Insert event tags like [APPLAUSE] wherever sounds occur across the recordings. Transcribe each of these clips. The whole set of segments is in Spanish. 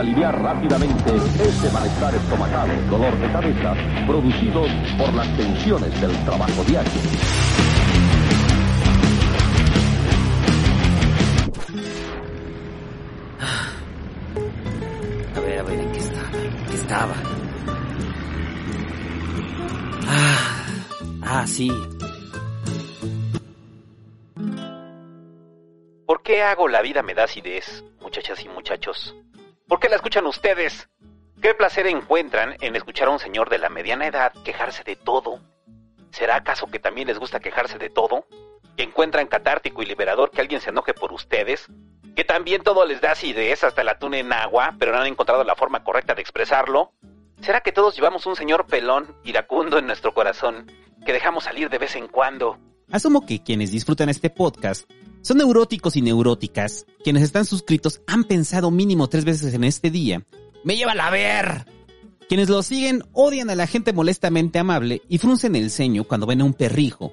aliviar rápidamente ese malestar estomacal, dolor de cabeza, producidos por las tensiones del trabajo diario. A ver, a ver, ¿en qué estaba? ¿En qué estaba? Ah, ah, sí. ¿Por qué hago la vida me da acidez, muchachas y muchachos? ¿Por qué la escuchan ustedes? ¿Qué placer encuentran en escuchar a un señor de la mediana edad quejarse de todo? ¿Será acaso que también les gusta quejarse de todo? ¿Que encuentran catártico y liberador que alguien se enoje por ustedes? ¿Que también todo les da acidez hasta el atún en agua, pero no han encontrado la forma correcta de expresarlo? ¿Será que todos llevamos un señor pelón, iracundo en nuestro corazón, que dejamos salir de vez en cuando? Asumo que quienes disfrutan este podcast son neuróticos y neuróticas. Quienes están suscritos han pensado mínimo tres veces en este día. ¡Me lleva a ver! Quienes lo siguen odian a la gente molestamente amable y fruncen el ceño cuando ven a un perrijo.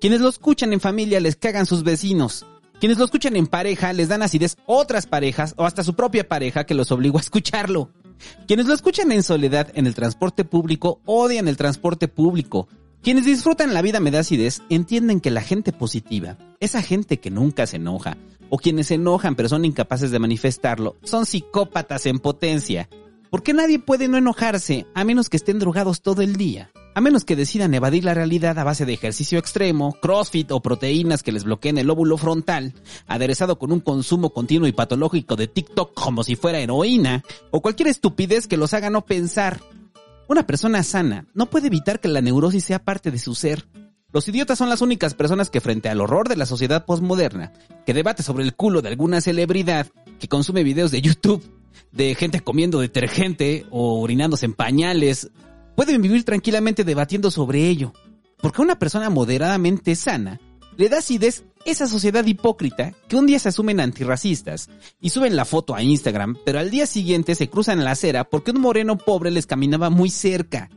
Quienes lo escuchan en familia les cagan sus vecinos. Quienes lo escuchan en pareja les dan acidez otras parejas o hasta su propia pareja que los obligó a escucharlo. Quienes lo escuchan en soledad en el transporte público odian el transporte público. Quienes disfrutan la vida me entienden que la gente positiva, esa gente que nunca se enoja, o quienes se enojan pero son incapaces de manifestarlo, son psicópatas en potencia. Porque nadie puede no enojarse a menos que estén drogados todo el día. A menos que decidan evadir la realidad a base de ejercicio extremo, crossfit o proteínas que les bloqueen el lóbulo frontal, aderezado con un consumo continuo y patológico de TikTok como si fuera heroína, o cualquier estupidez que los haga no pensar, una persona sana no puede evitar que la neurosis sea parte de su ser. Los idiotas son las únicas personas que frente al horror de la sociedad postmoderna, que debate sobre el culo de alguna celebridad, que consume videos de YouTube, de gente comiendo detergente o orinándose en pañales, pueden vivir tranquilamente debatiendo sobre ello. Porque una persona moderadamente sana le da acidez esa sociedad hipócrita que un día se asumen antirracistas y suben la foto a Instagram, pero al día siguiente se cruzan la acera porque un moreno pobre les caminaba muy cerca.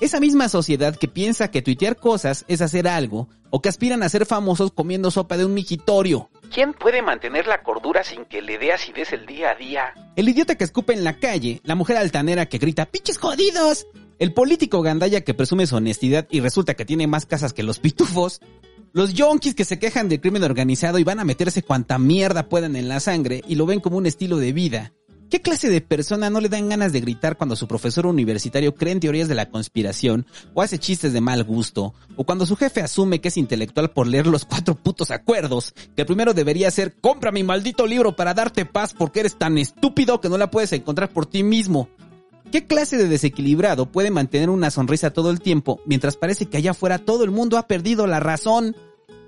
Esa misma sociedad que piensa que tuitear cosas es hacer algo, o que aspiran a ser famosos comiendo sopa de un mijitorio. ¿Quién puede mantener la cordura sin que le dé acidez el día a día? El idiota que escupe en la calle, la mujer altanera que grita ¡Piches jodidos! El político gandaya que presume su honestidad y resulta que tiene más casas que los pitufos, los yonkis que se quejan del crimen organizado y van a meterse cuanta mierda puedan en la sangre y lo ven como un estilo de vida. ¿Qué clase de persona no le dan ganas de gritar cuando su profesor universitario cree en teorías de la conspiración o hace chistes de mal gusto? O cuando su jefe asume que es intelectual por leer los cuatro putos acuerdos, que el primero debería ser compra mi maldito libro para darte paz porque eres tan estúpido que no la puedes encontrar por ti mismo. ¿Qué clase de desequilibrado puede mantener una sonrisa todo el tiempo mientras parece que allá afuera todo el mundo ha perdido la razón?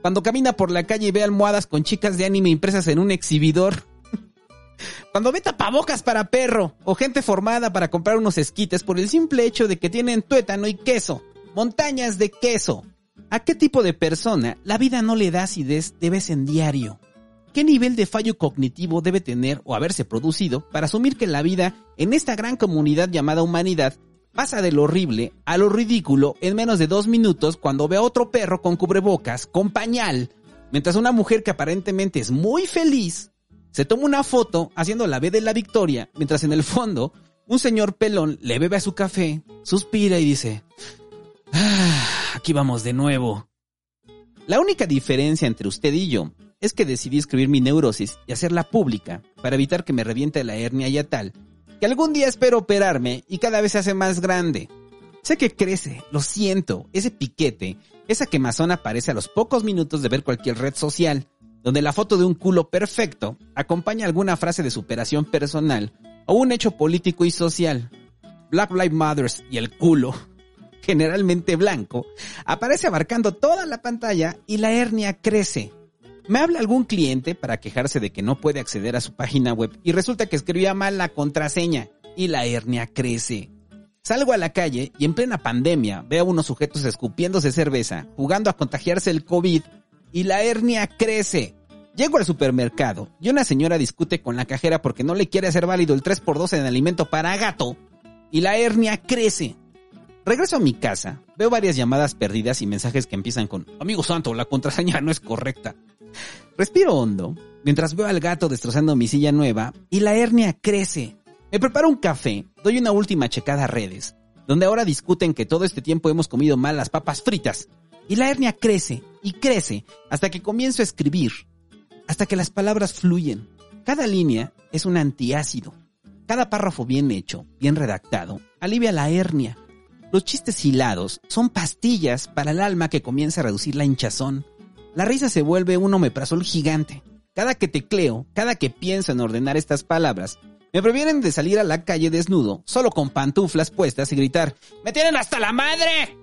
Cuando camina por la calle y ve almohadas con chicas de anime impresas en un exhibidor. [LAUGHS] Cuando ve tapabocas para perro o gente formada para comprar unos esquites por el simple hecho de que tienen tuétano y queso. Montañas de queso. ¿A qué tipo de persona la vida no le da acidez de vez en diario? ¿Qué nivel de fallo cognitivo debe tener o haberse producido para asumir que la vida en esta gran comunidad llamada humanidad pasa de lo horrible a lo ridículo en menos de dos minutos cuando ve a otro perro con cubrebocas, con pañal, mientras una mujer que aparentemente es muy feliz se toma una foto haciendo la B de la victoria, mientras en el fondo un señor pelón le bebe a su café, suspira y dice, ah, aquí vamos de nuevo. La única diferencia entre usted y yo es que decidí escribir mi neurosis y hacerla pública para evitar que me reviente la hernia y a tal, que algún día espero operarme y cada vez se hace más grande. Sé que crece, lo siento, ese piquete, esa quemazón aparece a los pocos minutos de ver cualquier red social, donde la foto de un culo perfecto acompaña alguna frase de superación personal o un hecho político y social. Black Lives Matters y el culo, [LAUGHS] generalmente blanco, aparece abarcando toda la pantalla y la hernia crece. Me habla algún cliente para quejarse de que no puede acceder a su página web y resulta que escribía mal la contraseña y la hernia crece. Salgo a la calle y en plena pandemia veo a unos sujetos escupiéndose cerveza, jugando a contagiarse el COVID y la hernia crece. Llego al supermercado y una señora discute con la cajera porque no le quiere hacer válido el 3x2 en alimento para gato y la hernia crece. Regreso a mi casa, veo varias llamadas perdidas y mensajes que empiezan con Amigo santo, la contraseña no es correcta. Respiro hondo mientras veo al gato destrozando mi silla nueva y la hernia crece. Me preparo un café, doy una última checada a redes, donde ahora discuten que todo este tiempo hemos comido mal las papas fritas, y la hernia crece y crece hasta que comienzo a escribir, hasta que las palabras fluyen. Cada línea es un antiácido. Cada párrafo bien hecho, bien redactado, alivia la hernia. Los chistes hilados son pastillas para el alma que comienza a reducir la hinchazón. La risa se vuelve un omeprazol gigante. Cada que tecleo, cada que pienso en ordenar estas palabras, me previenen de salir a la calle desnudo, solo con pantuflas puestas y gritar, ¡Me tienen hasta la madre!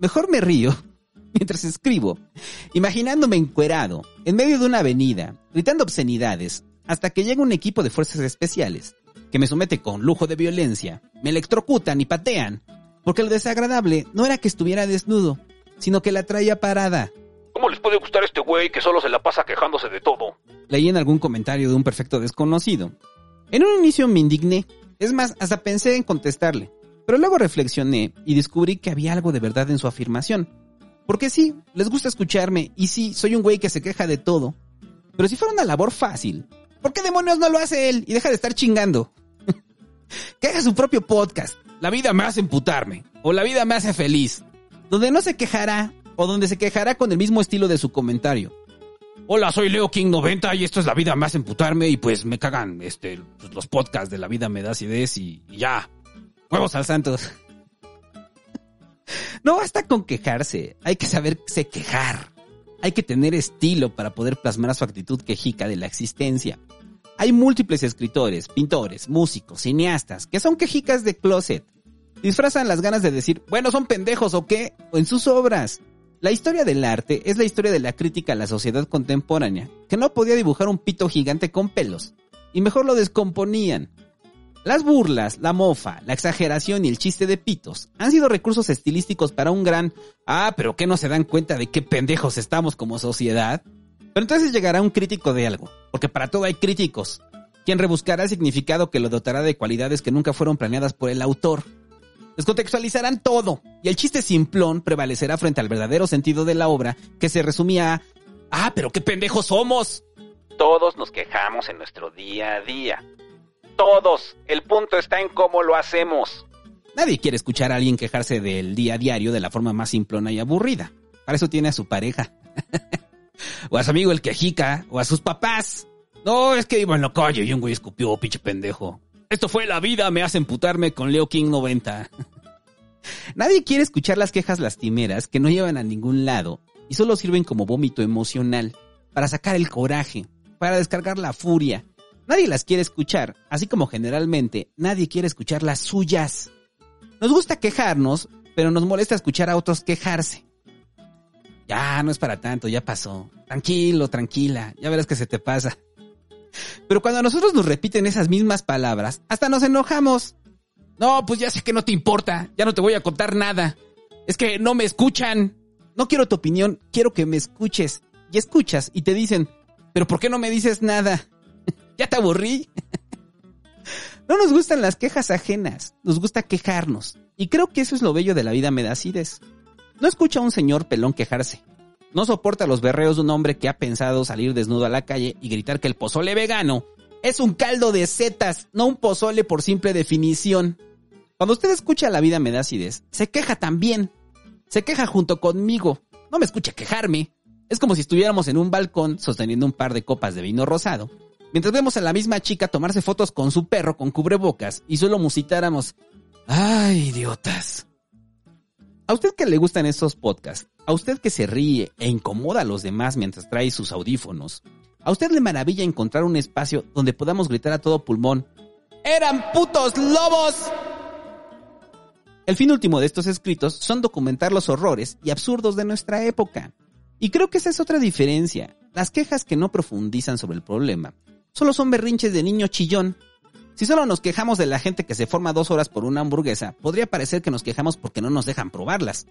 Mejor me río [LAUGHS] mientras escribo, imaginándome encuerado, en medio de una avenida, gritando obscenidades, hasta que llega un equipo de fuerzas especiales, que me somete con lujo de violencia, me electrocutan y patean, porque lo desagradable no era que estuviera desnudo, sino que la traía parada. ¿Cómo les puede gustar este güey que solo se la pasa quejándose de todo? Leí en algún comentario de un perfecto desconocido. En un inicio me indigné, es más, hasta pensé en contestarle, pero luego reflexioné y descubrí que había algo de verdad en su afirmación. Porque sí, les gusta escucharme y sí, soy un güey que se queja de todo. Pero si fuera una labor fácil, ¿por qué demonios no lo hace él y deja de estar chingando? [LAUGHS] que haga su propio podcast. La vida me hace emputarme. O la vida me hace feliz. Donde no se quejará. O donde se quejará con el mismo estilo de su comentario. Hola, soy Leo King 90 y esto es La vida me hace emputarme y pues me cagan este, pues, los podcasts de La vida me da acidez y, y ya. Huevos al santos. [LAUGHS] No basta con quejarse, hay que saberse quejar. Hay que tener estilo para poder plasmar su actitud quejica de la existencia. Hay múltiples escritores, pintores, músicos, cineastas que son quejicas de closet. Disfrazan las ganas de decir, bueno, son pendejos o qué, o en sus obras. La historia del arte es la historia de la crítica a la sociedad contemporánea, que no podía dibujar un pito gigante con pelos, y mejor lo descomponían. Las burlas, la mofa, la exageración y el chiste de pitos han sido recursos estilísticos para un gran ah, pero que no se dan cuenta de qué pendejos estamos como sociedad. Pero entonces llegará un crítico de algo, porque para todo hay críticos, quien rebuscará el significado que lo dotará de cualidades que nunca fueron planeadas por el autor. Descontextualizarán todo, y el chiste simplón prevalecerá frente al verdadero sentido de la obra, que se resumía a ah, pero qué pendejos somos. Todos nos quejamos en nuestro día a día todos. El punto está en cómo lo hacemos. Nadie quiere escuchar a alguien quejarse del día a diario de la forma más simplona y aburrida. Para eso tiene a su pareja. [LAUGHS] o a su amigo el quejica, o a sus papás. No, es que iba en la calle y un güey escupió, pinche pendejo. Esto fue la vida, me hace emputarme con Leo King 90. Nadie quiere escuchar las quejas lastimeras que no llevan a ningún lado y solo sirven como vómito emocional, para sacar el coraje, para descargar la furia, Nadie las quiere escuchar, así como generalmente nadie quiere escuchar las suyas. Nos gusta quejarnos, pero nos molesta escuchar a otros quejarse. Ya, no es para tanto, ya pasó. Tranquilo, tranquila, ya verás que se te pasa. Pero cuando a nosotros nos repiten esas mismas palabras, hasta nos enojamos. No, pues ya sé que no te importa, ya no te voy a contar nada. Es que no me escuchan. No quiero tu opinión, quiero que me escuches. Y escuchas y te dicen, pero ¿por qué no me dices nada? [LAUGHS] ¿Ya te aburrí? [LAUGHS] no nos gustan las quejas ajenas, nos gusta quejarnos. Y creo que eso es lo bello de la vida Medacides. No escucha a un señor pelón quejarse. No soporta los berreos de un hombre que ha pensado salir desnudo a la calle y gritar que el pozole vegano es un caldo de setas, no un pozole por simple definición. Cuando usted escucha la vida Medacides, se queja también. Se queja junto conmigo. No me escucha quejarme. Es como si estuviéramos en un balcón sosteniendo un par de copas de vino rosado Mientras vemos a la misma chica tomarse fotos con su perro con cubrebocas y solo musitáramos, ¡ay, idiotas! A usted que le gustan estos podcasts, a usted que se ríe e incomoda a los demás mientras trae sus audífonos, a usted le maravilla encontrar un espacio donde podamos gritar a todo pulmón, ¡Eran putos lobos! El fin último de estos escritos son documentar los horrores y absurdos de nuestra época. Y creo que esa es otra diferencia. Las quejas que no profundizan sobre el problema solo son berrinches de niño chillón. Si solo nos quejamos de la gente que se forma dos horas por una hamburguesa, podría parecer que nos quejamos porque no nos dejan probarlas.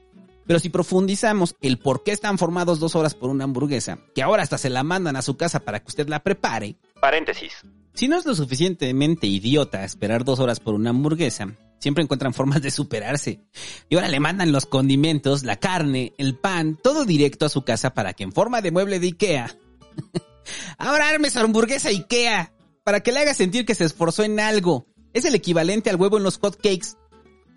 Pero si profundizamos el por qué están formados dos horas por una hamburguesa, que ahora hasta se la mandan a su casa para que usted la prepare. Paréntesis. Si no es lo suficientemente idiota esperar dos horas por una hamburguesa, siempre encuentran formas de superarse. Y ahora le mandan los condimentos, la carne, el pan, todo directo a su casa para que en forma de mueble de Ikea [LAUGHS] Ahora arme su hamburguesa Ikea para que le haga sentir que se esforzó en algo Es el equivalente al huevo en los hot cakes.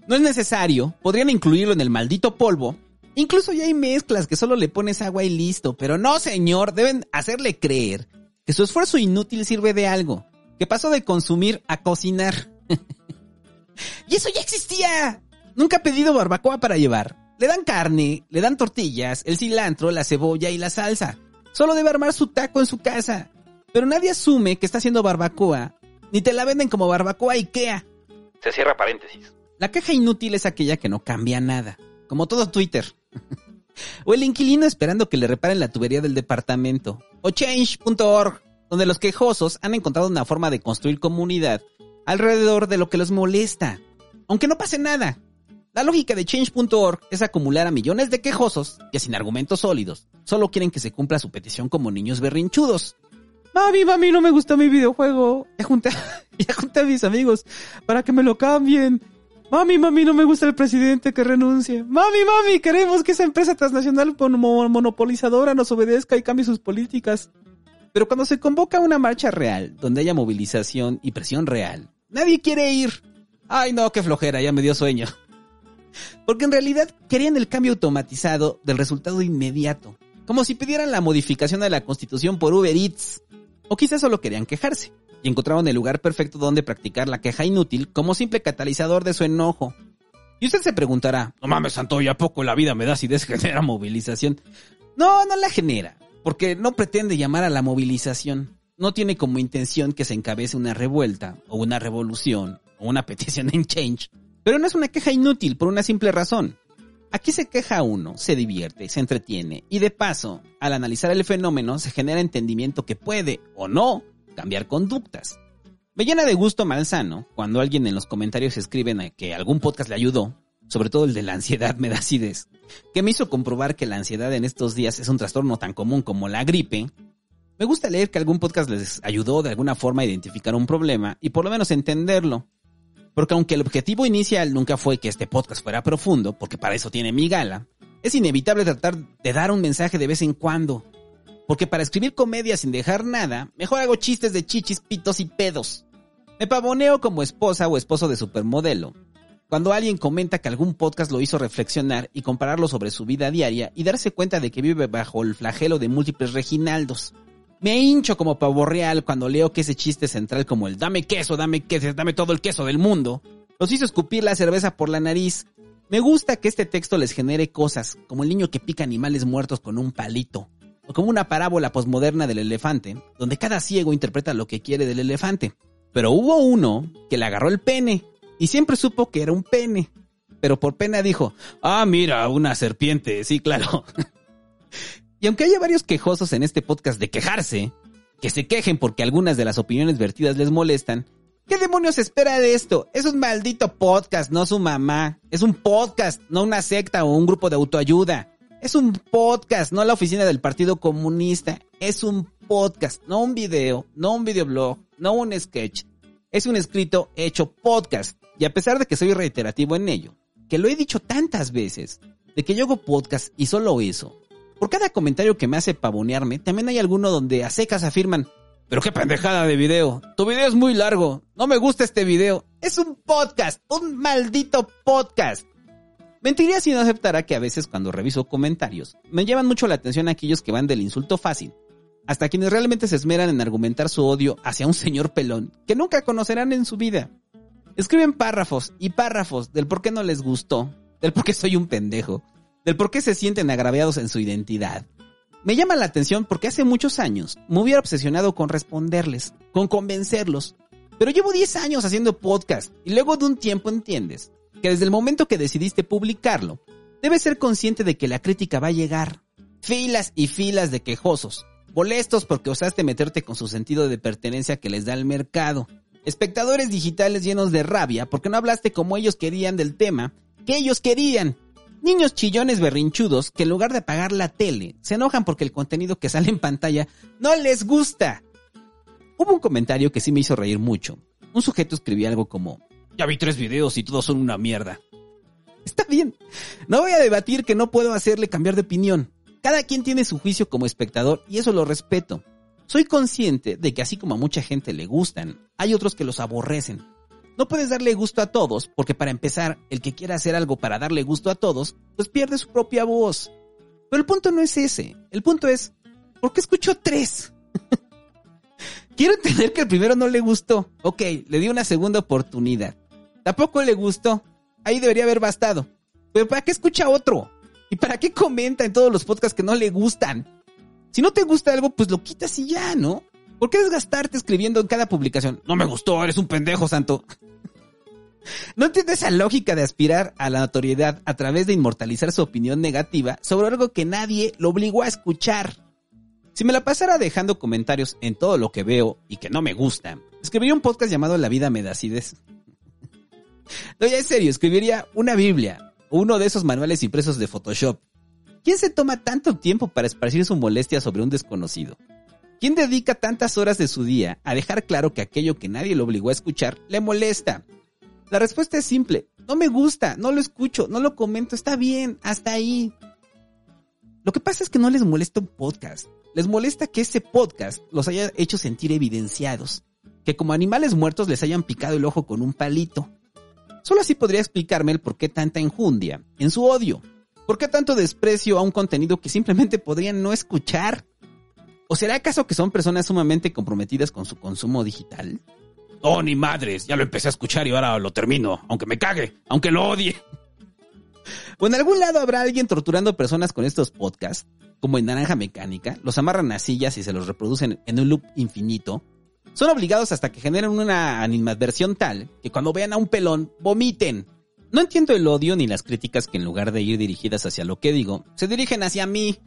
No es necesario, podrían incluirlo en el maldito polvo. Incluso ya hay mezclas que solo le pones agua y listo, pero no señor, deben hacerle creer que su esfuerzo inútil sirve de algo, que pasó de consumir a cocinar. [LAUGHS] y eso ya existía. Nunca ha pedido barbacoa para llevar. Le dan carne, le dan tortillas, el cilantro, la cebolla y la salsa. Solo debe armar su taco en su casa. Pero nadie asume que está haciendo barbacoa, ni te la venden como barbacoa IKEA. Se cierra paréntesis. La caja inútil es aquella que no cambia nada, como todo Twitter. [LAUGHS] o el inquilino esperando que le reparen la tubería del departamento. O change.org, donde los quejosos han encontrado una forma de construir comunidad alrededor de lo que los molesta. Aunque no pase nada. La lógica de change.org es acumular a millones de quejosos que sin argumentos sólidos solo quieren que se cumpla su petición como niños berrinchudos. Mami, mami, no me gusta mi videojuego. Ya junté, [LAUGHS] ya junté a mis amigos para que me lo cambien. Mami, mami, no me gusta el presidente que renuncie. Mami, mami, queremos que esa empresa transnacional monopolizadora nos obedezca y cambie sus políticas. Pero cuando se convoca una marcha real, donde haya movilización y presión real, nadie quiere ir. Ay, no, qué flojera, ya me dio sueño. [LAUGHS] Porque en realidad querían el cambio automatizado del resultado inmediato. Como si pidieran la modificación de la constitución por Uber Eats. O quizás solo querían quejarse. Y encontraron el lugar perfecto donde practicar la queja inútil como simple catalizador de su enojo. Y usted se preguntará, no mames, Santo, ¿y a poco la vida me da si genera [LAUGHS] movilización? No, no la genera, porque no pretende llamar a la movilización. No tiene como intención que se encabece una revuelta, o una revolución, o una [LAUGHS] petición en change. Pero no es una queja inútil por una simple razón. Aquí se queja uno, se divierte, se entretiene y de paso, al analizar el fenómeno se genera entendimiento que puede o no cambiar conductas. Me llena de gusto malsano cuando alguien en los comentarios escribe que algún podcast le ayudó, sobre todo el de la ansiedad me da acidez, que me hizo comprobar que la ansiedad en estos días es un trastorno tan común como la gripe. Me gusta leer que algún podcast les ayudó de alguna forma a identificar un problema y por lo menos entenderlo. Porque aunque el objetivo inicial nunca fue que este podcast fuera profundo, porque para eso tiene mi gala, es inevitable tratar de dar un mensaje de vez en cuando. Porque para escribir comedia sin dejar nada, mejor hago chistes de chichis, pitos y pedos. Me pavoneo como esposa o esposo de supermodelo. Cuando alguien comenta que algún podcast lo hizo reflexionar y compararlo sobre su vida diaria y darse cuenta de que vive bajo el flagelo de múltiples Reginaldos. Me hincho como pavo real cuando leo que ese chiste central como el dame queso, dame queso, dame todo el queso del mundo, los hizo escupir la cerveza por la nariz. Me gusta que este texto les genere cosas, como el niño que pica animales muertos con un palito, o como una parábola posmoderna del elefante, donde cada ciego interpreta lo que quiere del elefante. Pero hubo uno que le agarró el pene, y siempre supo que era un pene. Pero por pena dijo, ah, mira, una serpiente, sí, claro. [LAUGHS] Y aunque haya varios quejosos en este podcast de quejarse, que se quejen porque algunas de las opiniones vertidas les molestan, ¿qué demonios espera de esto? Es un maldito podcast, no su mamá. Es un podcast, no una secta o un grupo de autoayuda. Es un podcast, no la oficina del Partido Comunista. Es un podcast, no un video, no un videoblog, no un sketch. Es un escrito hecho podcast. Y a pesar de que soy reiterativo en ello, que lo he dicho tantas veces, de que yo hago podcast y solo eso, por cada comentario que me hace pavonearme, también hay alguno donde a secas afirman, pero qué pendejada de video, tu video es muy largo, no me gusta este video, es un podcast, un maldito podcast. Mentiría si no aceptara que a veces cuando reviso comentarios, me llevan mucho la atención aquellos que van del insulto fácil, hasta quienes realmente se esmeran en argumentar su odio hacia un señor pelón que nunca conocerán en su vida. Escriben párrafos y párrafos del por qué no les gustó, del por qué soy un pendejo, del por qué se sienten agraviados en su identidad. Me llama la atención porque hace muchos años me hubiera obsesionado con responderles, con convencerlos, pero llevo 10 años haciendo podcast y luego de un tiempo entiendes que desde el momento que decidiste publicarlo, debes ser consciente de que la crítica va a llegar. Filas y filas de quejosos, molestos porque osaste meterte con su sentido de pertenencia que les da el mercado. Espectadores digitales llenos de rabia porque no hablaste como ellos querían del tema que ellos querían Niños chillones berrinchudos que en lugar de apagar la tele, se enojan porque el contenido que sale en pantalla no les gusta. Hubo un comentario que sí me hizo reír mucho. Un sujeto escribía algo como, ya vi tres videos y todos son una mierda. Está bien. No voy a debatir que no puedo hacerle cambiar de opinión. Cada quien tiene su juicio como espectador y eso lo respeto. Soy consciente de que así como a mucha gente le gustan, hay otros que los aborrecen. No puedes darle gusto a todos, porque para empezar, el que quiera hacer algo para darle gusto a todos, pues pierde su propia voz. Pero el punto no es ese. El punto es, ¿por qué escucho tres? [LAUGHS] Quiero entender que el primero no le gustó. Ok, le di una segunda oportunidad. Tampoco le gustó. Ahí debería haber bastado. Pero ¿para qué escucha otro? ¿Y para qué comenta en todos los podcasts que no le gustan? Si no te gusta algo, pues lo quitas y ya, ¿no? ¿Por qué desgastarte escribiendo en cada publicación? No me gustó, eres un pendejo, santo. [LAUGHS] No entiendo esa lógica de aspirar a la notoriedad a través de inmortalizar su opinión negativa sobre algo que nadie lo obligó a escuchar. Si me la pasara dejando comentarios en todo lo que veo y que no me gusta, escribiría un podcast llamado La vida me. No, ya en serio, escribiría una Biblia uno de esos manuales impresos de Photoshop. ¿Quién se toma tanto tiempo para esparcir su molestia sobre un desconocido? ¿Quién dedica tantas horas de su día a dejar claro que aquello que nadie lo obligó a escuchar le molesta? La respuesta es simple. No me gusta, no lo escucho, no lo comento, está bien, hasta ahí. Lo que pasa es que no les molesta un podcast. Les molesta que ese podcast los haya hecho sentir evidenciados. Que como animales muertos les hayan picado el ojo con un palito. Solo así podría explicarme el por qué tanta enjundia en su odio. ¿Por qué tanto desprecio a un contenido que simplemente podrían no escuchar? ¿O será acaso que son personas sumamente comprometidas con su consumo digital? Oh, ni madres, ya lo empecé a escuchar y ahora lo termino, aunque me cague, aunque lo odie. O en algún lado habrá alguien torturando personas con estos podcasts, como en Naranja Mecánica, los amarran a sillas y se los reproducen en un loop infinito. Son obligados hasta que generen una animadversión tal que cuando vean a un pelón, vomiten. No entiendo el odio ni las críticas que en lugar de ir dirigidas hacia lo que digo, se dirigen hacia mí.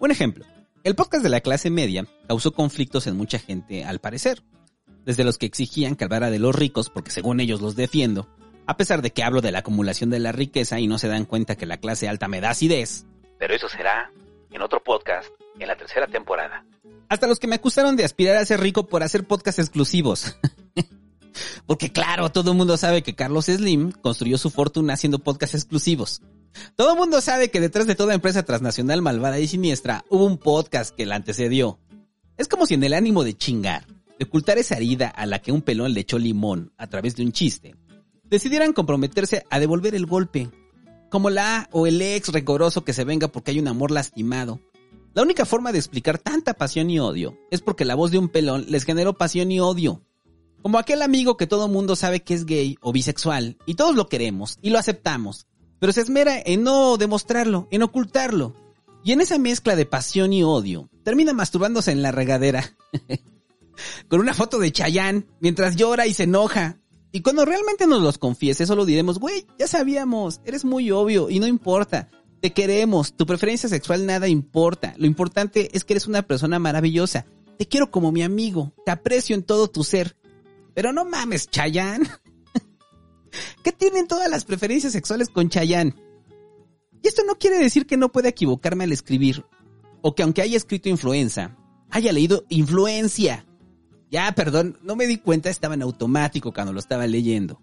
Un ejemplo. El podcast de la clase media causó conflictos en mucha gente al parecer. Desde los que exigían que hablara de los ricos porque según ellos los defiendo, a pesar de que hablo de la acumulación de la riqueza y no se dan cuenta que la clase alta me da acidez. Pero eso será en otro podcast, en la tercera temporada. Hasta los que me acusaron de aspirar a ser rico por hacer podcasts exclusivos. [LAUGHS] Porque claro, todo el mundo sabe que Carlos Slim construyó su fortuna haciendo podcasts exclusivos. Todo el mundo sabe que detrás de toda empresa transnacional malvada y siniestra hubo un podcast que la antecedió. Es como si en el ánimo de chingar, de ocultar esa herida a la que un pelón le echó limón a través de un chiste, decidieran comprometerse a devolver el golpe. Como la o el ex recoroso que se venga porque hay un amor lastimado. La única forma de explicar tanta pasión y odio es porque la voz de un pelón les generó pasión y odio. Como aquel amigo que todo mundo sabe que es gay o bisexual y todos lo queremos y lo aceptamos, pero se esmera en no demostrarlo, en ocultarlo. Y en esa mezcla de pasión y odio, termina masturbándose en la regadera. [LAUGHS] Con una foto de Chayanne, mientras llora y se enoja. Y cuando realmente nos los confiese, solo diremos, güey, ya sabíamos, eres muy obvio y no importa. Te queremos, tu preferencia sexual nada importa. Lo importante es que eres una persona maravillosa. Te quiero como mi amigo, te aprecio en todo tu ser. Pero no mames, Chayanne. [LAUGHS] ¿Qué tienen todas las preferencias sexuales con Chayanne? Y esto no quiere decir que no pueda equivocarme al escribir, o que aunque haya escrito influenza, haya leído influencia. Ya, perdón, no me di cuenta, estaba en automático cuando lo estaba leyendo.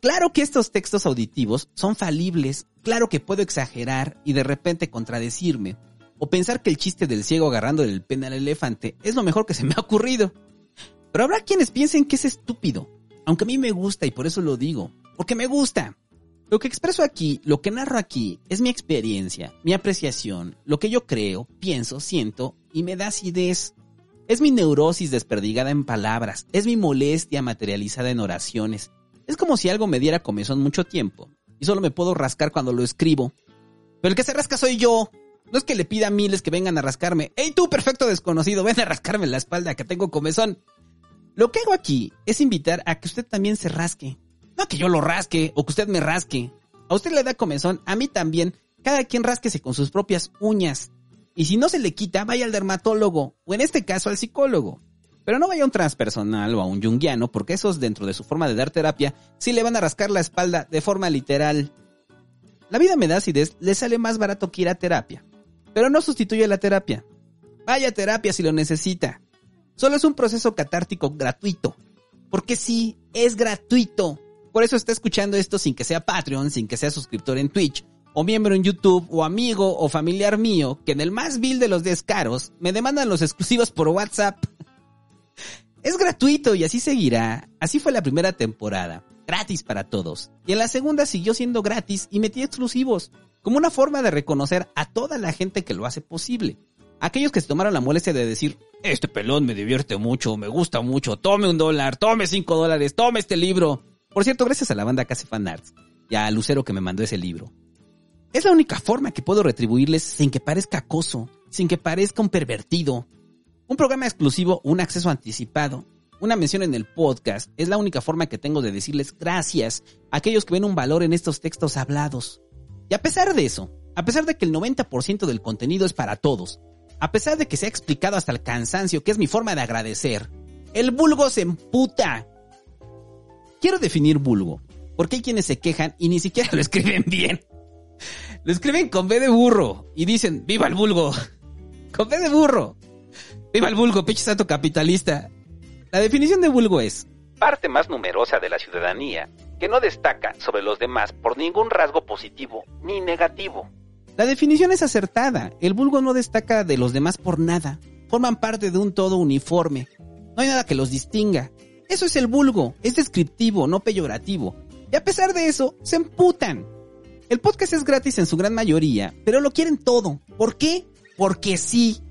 Claro que estos textos auditivos son falibles, claro que puedo exagerar y de repente contradecirme, o pensar que el chiste del ciego agarrando el pene al elefante es lo mejor que se me ha ocurrido. Pero habrá quienes piensen que es estúpido, aunque a mí me gusta y por eso lo digo, porque me gusta. Lo que expreso aquí, lo que narro aquí, es mi experiencia, mi apreciación, lo que yo creo, pienso, siento y me da acidez. Es mi neurosis desperdigada en palabras, es mi molestia materializada en oraciones. Es como si algo me diera comezón mucho tiempo y solo me puedo rascar cuando lo escribo. Pero el que se rasca soy yo. No es que le pida a miles que vengan a rascarme. ¡Ey tú, perfecto desconocido! Ven a rascarme la espalda que tengo comezón. Lo que hago aquí es invitar a que usted también se rasque. No que yo lo rasque o que usted me rasque. A usted le da comezón, a mí también. Cada quien rásquese con sus propias uñas. Y si no se le quita, vaya al dermatólogo, o en este caso al psicólogo. Pero no vaya a un transpersonal o a un junguiano, porque esos dentro de su forma de dar terapia sí le van a rascar la espalda de forma literal. La vida me da acidez, le sale más barato que ir a terapia. Pero no sustituye la terapia. Vaya a terapia si lo necesita. Solo es un proceso catártico gratuito. Porque sí, es gratuito. Por eso está escuchando esto sin que sea Patreon, sin que sea suscriptor en Twitch, o miembro en YouTube, o amigo o familiar mío, que en el más vil de los descaros me demandan los exclusivos por WhatsApp. [LAUGHS] Es gratuito y así seguirá. Así fue la primera temporada. Gratis para todos. Y en la segunda siguió siendo gratis y metí exclusivos. Como una forma de reconocer a toda la gente que lo hace posible. Aquellos que se tomaron la molestia de decir, este pelón me divierte mucho, me gusta mucho, tome un dólar, tome cinco dólares, tome este libro. Por cierto, gracias a la banda Case Fan Arts y a Lucero que me mandó ese libro. Es la única forma que puedo retribuirles sin que parezca acoso, sin que parezca un pervertido. Un programa exclusivo, un acceso anticipado, una mención en el podcast es la única forma que tengo de decirles gracias a aquellos que ven un valor en estos textos hablados. Y a pesar de eso, a pesar de que el 90% del contenido es para todos, a pesar de que se ha explicado hasta el cansancio que es mi forma de agradecer, el vulgo se emputa. Quiero definir vulgo, porque hay quienes se quejan y ni siquiera [LAUGHS] lo escriben bien. Lo escriben con B de burro y dicen, viva el vulgo. [LAUGHS] Con B de burro. Viva el vulgo, pinche santo capitalista. La definición de vulgo es parte más numerosa de la ciudadanía que no destaca sobre los demás por ningún rasgo positivo ni negativo. La definición es acertada. El vulgo no destaca de los demás por nada. Forman parte de un todo uniforme. No hay nada que los distinga. Eso es el vulgo. Es descriptivo, no peyorativo. Y a pesar de eso, se emputan. El podcast es gratis en su gran mayoría, pero lo quieren todo. ¿Por qué? Porque sí.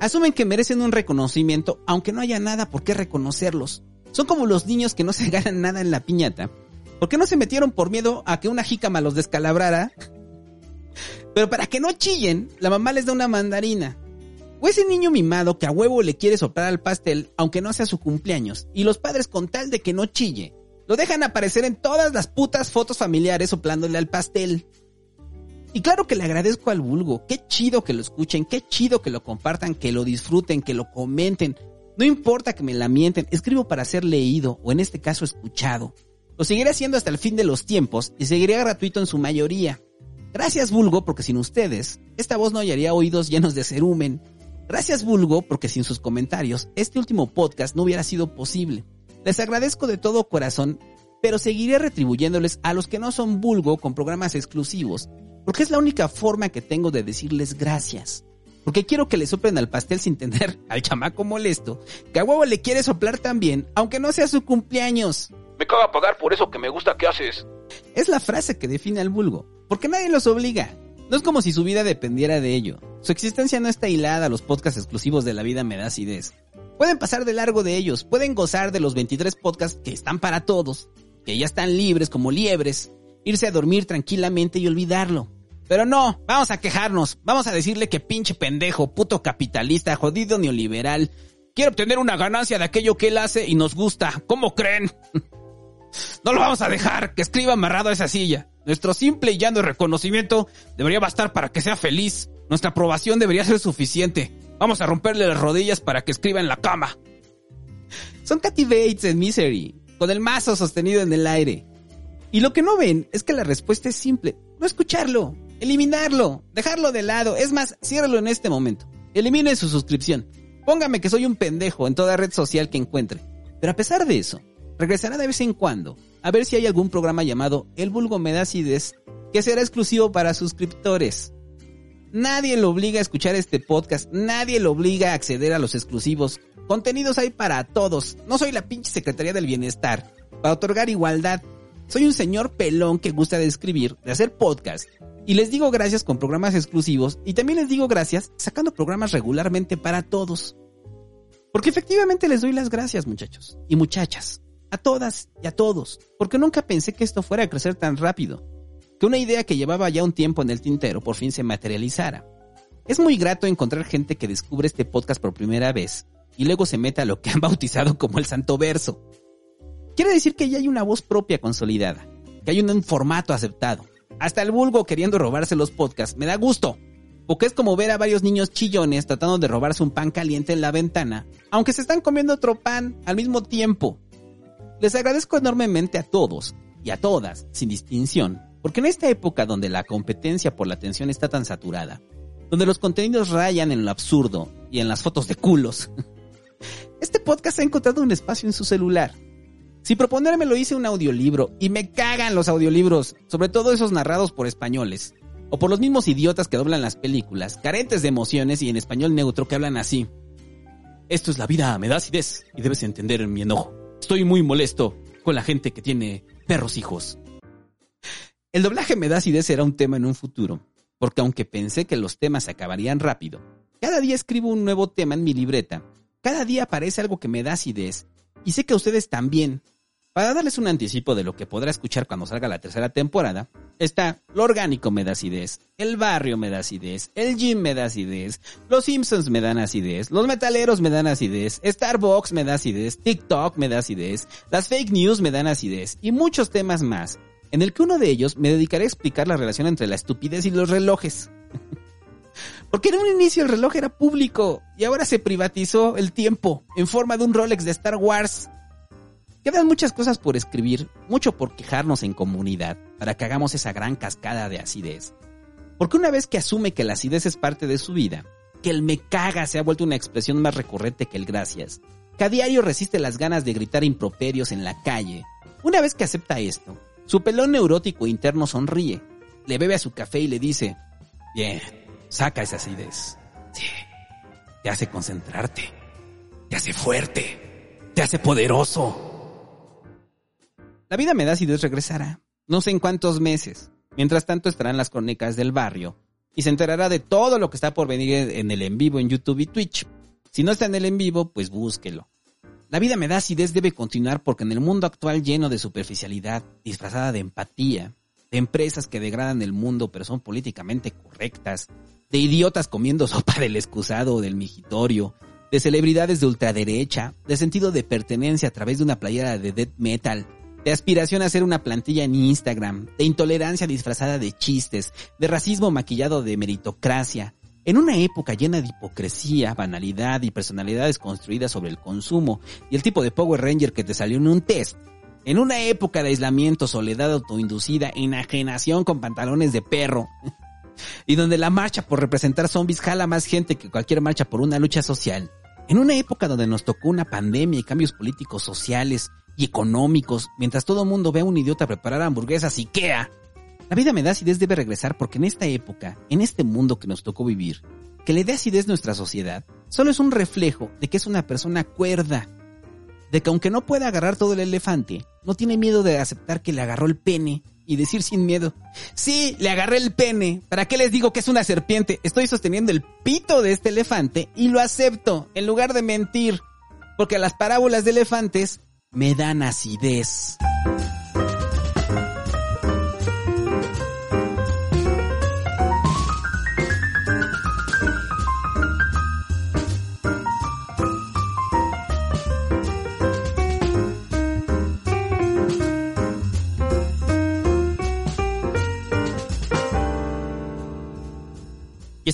Asumen que merecen un reconocimiento, aunque no haya nada por qué reconocerlos. Son como los niños que no se [LAUGHS] ganan nada en la piñata. ¿Por qué no se metieron por miedo a que una jícama los descalabrara [LAUGHS] pero para que no chillen, la mamá les da una mandarina. O ese niño mimado que a huevo le quiere soplar al pastel, aunque no sea su cumpleaños, y los padres con tal de que no chille, lo dejan aparecer en todas las putas fotos familiares soplándole al pastel. Y claro que le agradezco al vulgo, qué chido que lo escuchen, qué chido que lo compartan, que lo disfruten, que lo comenten. No importa que me la mienten, escribo para ser leído, o en este caso escuchado. Lo seguiré haciendo hasta el fin de los tiempos y seguiré gratuito en su mayoría. Gracias Vulgo porque sin ustedes, esta voz no hallaría oídos llenos de cerumen. Gracias Vulgo porque sin sus comentarios, este último podcast no hubiera sido posible. Les agradezco de todo corazón, pero seguiré retribuyéndoles a los que no son Vulgo con programas exclusivos, porque es la única forma que tengo de decirles gracias. Porque quiero que le soplen al pastel sin tener [LAUGHS] al chamaco molesto, que a huevo le quiere soplar también, aunque no sea su cumpleaños. Me caga pagar por eso que me gusta que haces. Es la frase que define al vulgo porque nadie los obliga. No es como si su vida dependiera de ello. Su existencia no está hilada a los podcasts exclusivos de la vida me da acidez. Pueden pasar de largo de ellos, pueden gozar de los 23 podcasts que están para todos, que ya están libres como liebres, irse a dormir tranquilamente y olvidarlo. Pero no, vamos a quejarnos, vamos a decirle que pinche pendejo, puto capitalista, jodido neoliberal, quiere obtener una ganancia de aquello que él hace y nos gusta. ¿Cómo creen? [LAUGHS] No lo vamos a dejar que escriba amarrado a esa silla. Nuestro simple y llano reconocimiento debería bastar para que sea feliz. Nuestra aprobación debería ser suficiente. Vamos a romperle las rodillas para que escriba en la cama. Son Katy Bates en Misery, con el mazo sostenido en el aire. Y lo que no ven es que la respuesta es simple. No escucharlo, eliminarlo, dejarlo de lado. Es más, ciérralo en este momento. Elimine su suscripción. Póngame que soy un pendejo en toda red social que encuentre. Pero a pesar de eso, regresará de vez en cuando a ver si hay algún programa llamado El Vulgo Medacides que será exclusivo para suscriptores. Nadie lo obliga a escuchar este podcast, nadie lo obliga a acceder a los exclusivos. Contenidos hay para todos. No soy la pinche Secretaría del Bienestar. Para otorgar igualdad, soy un señor pelón que gusta de escribir, de hacer podcast. Y les digo gracias con programas exclusivos y también les digo gracias sacando programas regularmente para todos. Porque efectivamente les doy las gracias muchachos y muchachas a todas y a todos, porque nunca pensé que esto fuera a crecer tan rápido, que una idea que llevaba ya un tiempo en el tintero por fin se materializara. Es muy grato encontrar gente que descubre este podcast por primera vez y luego se mete a lo que han [LAUGHS] bautizado como el Santo Verso. Quiere decir que ya hay una voz propia consolidada, que hay un formato aceptado. Hasta el vulgo queriendo robarse los podcasts me da gusto, porque es como ver a varios niños chillones tratando de robarse un pan caliente en la ventana, aunque se están comiendo otro pan al mismo tiempo. Les agradezco enormemente a todos y a todas, sin distinción, porque en esta época donde la competencia por la atención está tan saturada, donde los contenidos rayan en lo absurdo y en las fotos de culos, [LAUGHS] este podcast ha encontrado un espacio en su celular. Si proponerme lo hice un audiolibro y me cagan los audiolibros, sobre todo esos narrados por españoles, o por los mismos idiotas que doblan las películas, carentes de emociones y en español neutro que hablan así. Esto es la vida, me da acidez y debes entender mi enojo. Estoy muy molesto con la gente que tiene perros hijos. El doblaje me da acidez será un tema en un futuro, porque aunque pensé que los temas acabarían rápido, cada día escribo un nuevo tema en mi libreta. Cada día aparece algo que me da acidez y sé que ustedes también. Para darles un anticipo de lo que podrá escuchar cuando salga la tercera temporada, está Lo Orgánico me da acidez, El Barrio me da acidez, El Gym me da acidez, Los Simpsons me dan acidez, Los Metaleros me dan acidez, Starbucks me da acidez, TikTok me da acidez, las fake news me dan acidez y muchos temas más, en el que uno de ellos me dedicaré a explicar la relación entre la estupidez y los relojes. [LAUGHS] Porque en un inicio el reloj era público y ahora se privatizó el tiempo en forma de un Rolex de Star Wars. Quedan muchas cosas por escribir, mucho por quejarnos en comunidad, para que hagamos esa gran cascada de acidez. Porque una vez que asume que la acidez es parte de su vida, que el me caga se ha vuelto una expresión más recurrente que el gracias, que a diario resiste las ganas de gritar improperios en la calle, una vez que acepta esto, su pelón neurótico interno sonríe, le bebe a su café y le dice, bien, saca esa acidez. Sí, te hace concentrarte, te hace fuerte, te hace poderoso. La vida me da Dios regresará. No sé en cuántos meses. Mientras tanto estarán las crónicas del barrio. Y se enterará de todo lo que está por venir en el en vivo en YouTube y Twitch. Si no está en el en vivo, pues búsquelo. La vida me da acidez debe continuar porque en el mundo actual lleno de superficialidad, disfrazada de empatía, de empresas que degradan el mundo pero son políticamente correctas, de idiotas comiendo [LAUGHS] sopa del excusado o del migitorio, de celebridades de ultraderecha, de sentido de pertenencia a través de una playera de death metal, de aspiración a ser una plantilla en Instagram, de intolerancia disfrazada de chistes, de racismo maquillado de meritocracia, en una época llena de hipocresía, banalidad y personalidades construidas sobre el consumo y el tipo de Power Ranger que te salió en un test, en una época de aislamiento, soledad autoinducida, enajenación con pantalones de perro, [LAUGHS] y donde la marcha por representar zombies jala más gente que cualquier marcha por una lucha social, en una época donde nos tocó una pandemia y cambios políticos, sociales, y económicos, mientras todo el mundo ve a un idiota preparar hamburguesas IKEA. La vida me da acidez debe regresar porque en esta época, en este mundo que nos tocó vivir, que le dé acidez nuestra sociedad, solo es un reflejo de que es una persona cuerda, de que aunque no pueda agarrar todo el elefante, no tiene miedo de aceptar que le agarró el pene y decir sin miedo, sí, le agarré el pene, ¿para qué les digo que es una serpiente? Estoy sosteniendo el pito de este elefante y lo acepto, en lugar de mentir, porque las parábolas de elefantes me dan acidez.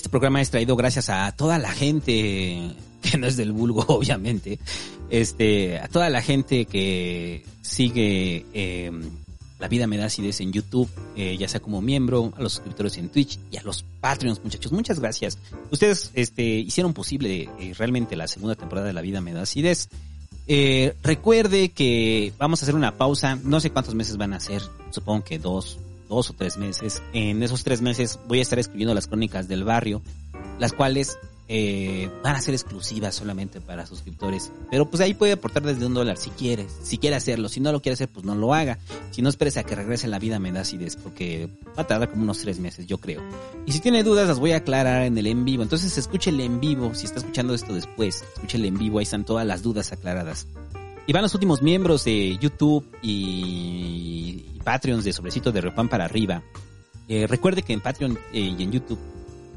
Este programa es traído gracias a toda la gente [LAUGHS] que no es del vulgo, [LAUGHS] obviamente, este, a toda la gente que sigue eh, La Vida Me Da Acidez en YouTube, eh, ya sea como miembro, a los suscriptores en Twitch y a los Patreons, muchachos, muchas gracias. Ustedes este, hicieron posible eh, realmente la segunda temporada de La Vida Me Da Acidez. recuerde que vamos a hacer una pausa, no sé cuántos meses van a ser, supongo que dos, dos o tres meses. En esos tres meses voy a estar escribiendo las crónicas del barrio, las cuales eh, van a ser exclusivas solamente para suscriptores. Pero pues ahí puede aportar desde un dólar si quieres, si quiere hacerlo. Si no lo quiere hacer, pues no lo haga. Si no, esperes a que regrese la vida me da acidez, porque va a tardar como unos tres meses, yo creo. Y si tiene dudas, las voy a aclarar en el en vivo. Entonces escúchele en vivo, si está escuchando esto después, escúchele en vivo, ahí están todas las dudas aclaradas. Y van los últimos miembros de YouTube y, Patreons de Sobrecito de Repan para arriba. Eh, recuerde que en Patreon eh, y en YouTube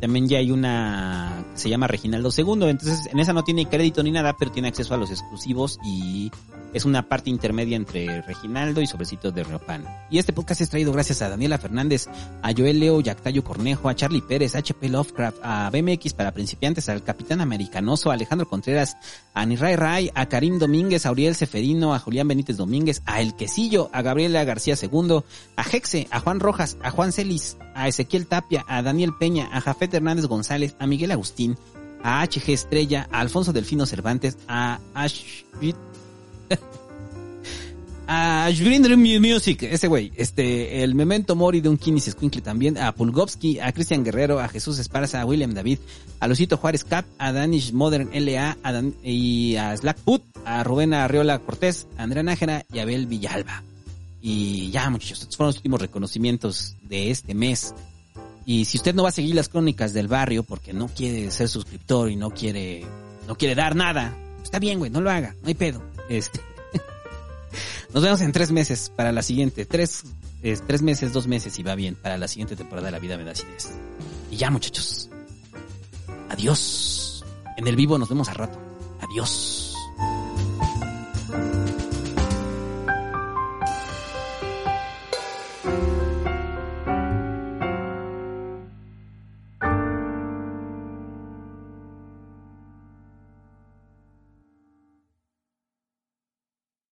también ya hay una que se llama Reginaldo II, entonces en esa no tiene crédito ni nada, pero tiene acceso a los exclusivos y es una parte intermedia entre Reginaldo y Sobrecito de Riopan. Y este podcast es traído gracias a Daniela Fernández, a Joel Leo, Yactayo Cornejo, a Charlie Pérez, a HP Lovecraft, a BMX para principiantes, al Capitán Americanoso, a Alejandro Contreras, a Niray Ray, a Karim Domínguez, a Uriel Seferino, a Julián Benítez Domínguez, a El Quesillo, a Gabriela García II, a Hexe, a Juan Rojas, a Juan Celis, a Ezequiel Tapia, a Daniel Peña, a Jafet Hernández González, a Miguel Agustín, a HG Estrella, a Alfonso Delfino Cervantes, a Ash [LAUGHS] A Dream Music, ese güey. Este, el Memento Mori de un Kinis Squinkle también. A Pulgovsky, a Cristian Guerrero, a Jesús Esparza, a William David, a Lucito Juárez Cap, a Danish Modern LA, a Dan- y a Slack Put, a Rubén Arriola Cortés, a Andrea Nájera y a Abel Villalba. Y ya, muchachos, estos fueron los últimos reconocimientos de este mes. Y si usted no va a seguir las crónicas del barrio porque no quiere ser suscriptor y no quiere, no quiere dar nada, está bien, güey, no lo haga, no hay pedo. Este, nos vemos en tres meses para la siguiente, tres, tres meses, dos meses y va bien para la siguiente temporada de La Vida Me da acidez. Y ya, muchachos. Adiós. En el vivo nos vemos a rato. Adiós.